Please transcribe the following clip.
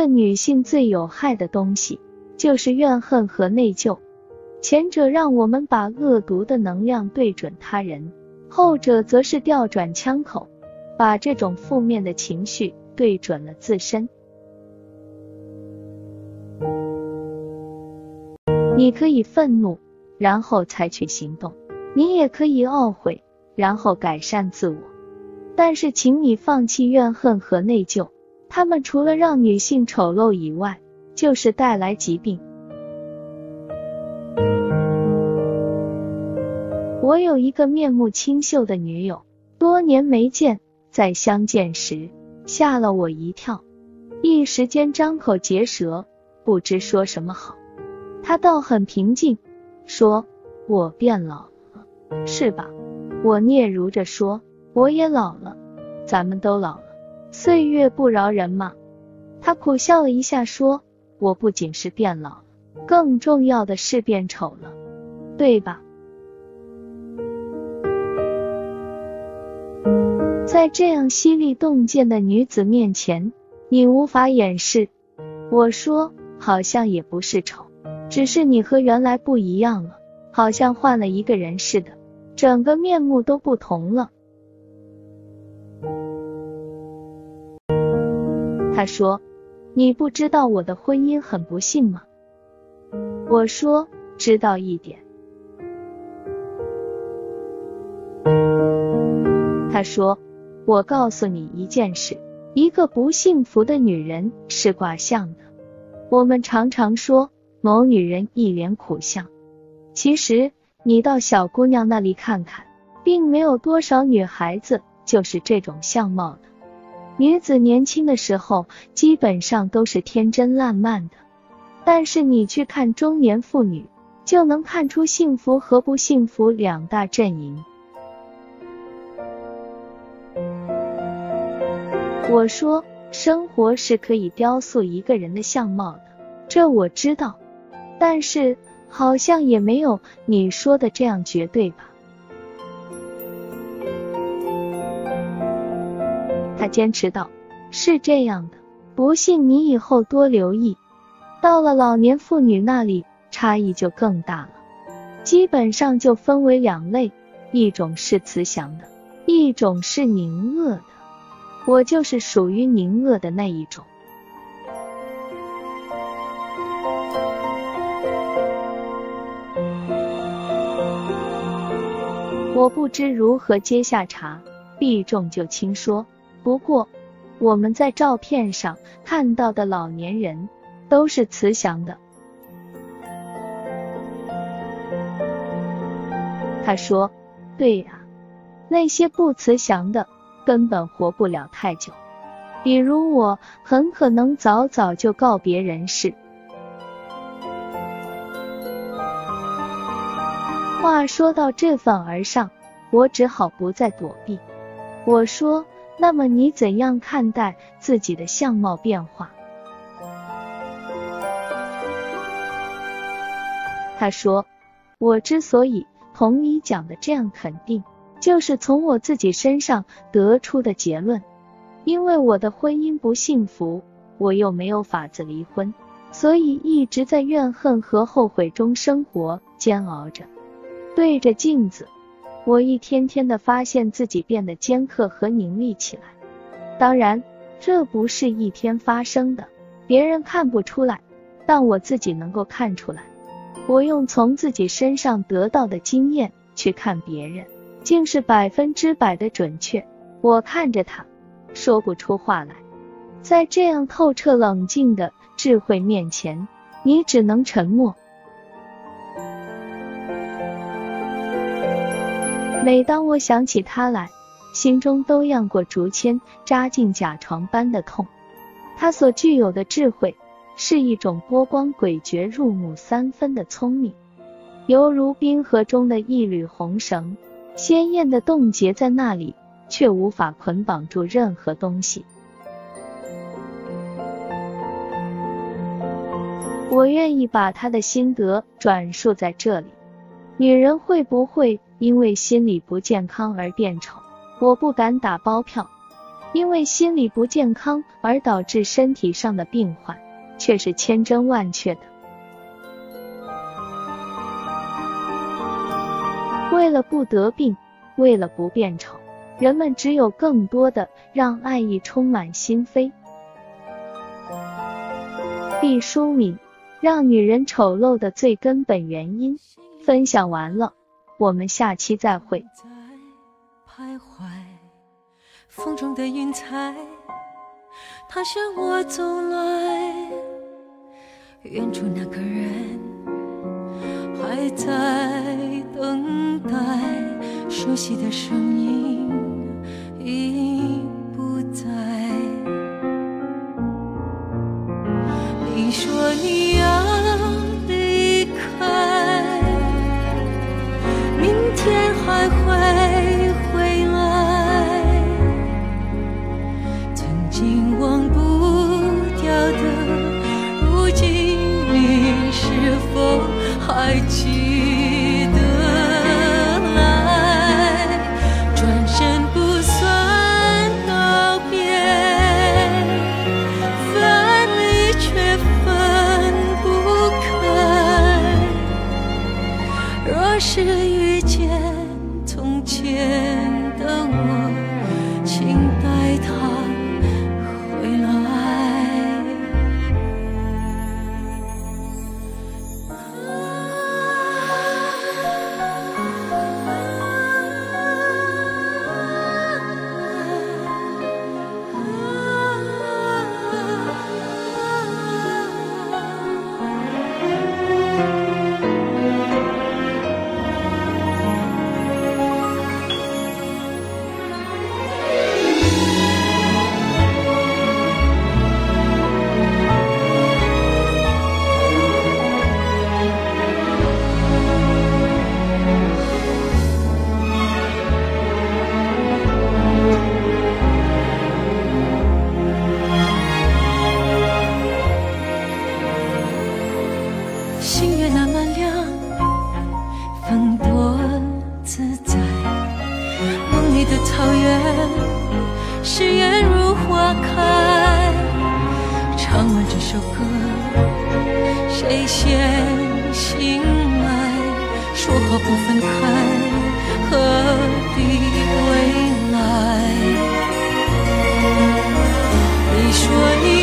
个女性最有害的东西就是怨恨和内疚，前者让我们把恶毒的能量对准他人，后者则是调转枪口，把这种负面的情绪对准了自身。你可以愤怒，然后采取行动；你也可以懊悔，然后改善自我。但是，请你放弃怨恨和内疚。他们除了让女性丑陋以外，就是带来疾病。我有一个面目清秀的女友，多年没见，在相见时吓了我一跳，一时间张口结舌，不知说什么好。她倒很平静，说：“我变老了，是吧？”我嗫嚅着说：“我也老了，咱们都老了。”岁月不饶人嘛，他苦笑了一下，说：“我不仅是变老，更重要的是变丑了，对吧？”在这样犀利洞见的女子面前，你无法掩饰。我说：“好像也不是丑，只是你和原来不一样了，好像换了一个人似的，整个面目都不同了。”他说：“你不知道我的婚姻很不幸吗？”我说：“知道一点。”他说：“我告诉你一件事，一个不幸福的女人是卦象的。我们常常说某女人一脸苦相，其实你到小姑娘那里看看，并没有多少女孩子就是这种相貌的。”女子年轻的时候基本上都是天真烂漫的，但是你去看中年妇女，就能看出幸福和不幸福两大阵营。我说，生活是可以雕塑一个人的相貌的，这我知道，但是好像也没有你说的这样绝对吧。他坚持道：“是这样的，不信你以后多留意。到了老年妇女那里，差异就更大了。基本上就分为两类，一种是慈祥的，一种是宁恶的。我就是属于宁恶的那一种。”我不知如何接下茬，避重就轻说。不过，我们在照片上看到的老年人都是慈祥的。他说：“对呀，那些不慈祥的根本活不了太久。比如我，很可能早早就告别人世。”话说到这份儿上，我只好不再躲避。我说。那么你怎样看待自己的相貌变化？他说：“我之所以同你讲的这样肯定，就是从我自己身上得出的结论。因为我的婚姻不幸福，我又没有法子离婚，所以一直在怨恨和后悔中生活煎熬着，对着镜子。”我一天天的发现自己变得尖刻和凝厉起来，当然这不是一天发生的，别人看不出来，但我自己能够看出来。我用从自己身上得到的经验去看别人，竟是百分之百的准确。我看着他，说不出话来。在这样透彻冷静的智慧面前，你只能沉默。每当我想起他来，心中都像过竹签扎进甲床般的痛。他所具有的智慧，是一种波光诡谲、入木三分的聪明，犹如冰河中的一缕红绳，鲜艳的冻结在那里，却无法捆绑住任何东西。我愿意把他的心得转述在这里。女人会不会？因为心理不健康而变丑，我不敢打包票。因为心理不健康而导致身体上的病患，却是千真万确的。为了不得病，为了不变丑，人们只有更多的让爱意充满心扉。毕淑敏，让女人丑陋的最根本原因。分享完了，我们下期再会。徘徊，风中的云彩，它向我走来，远处那个人还在等待，熟悉的声音首歌，谁先醒来？说好不分开，何必未来？你说你。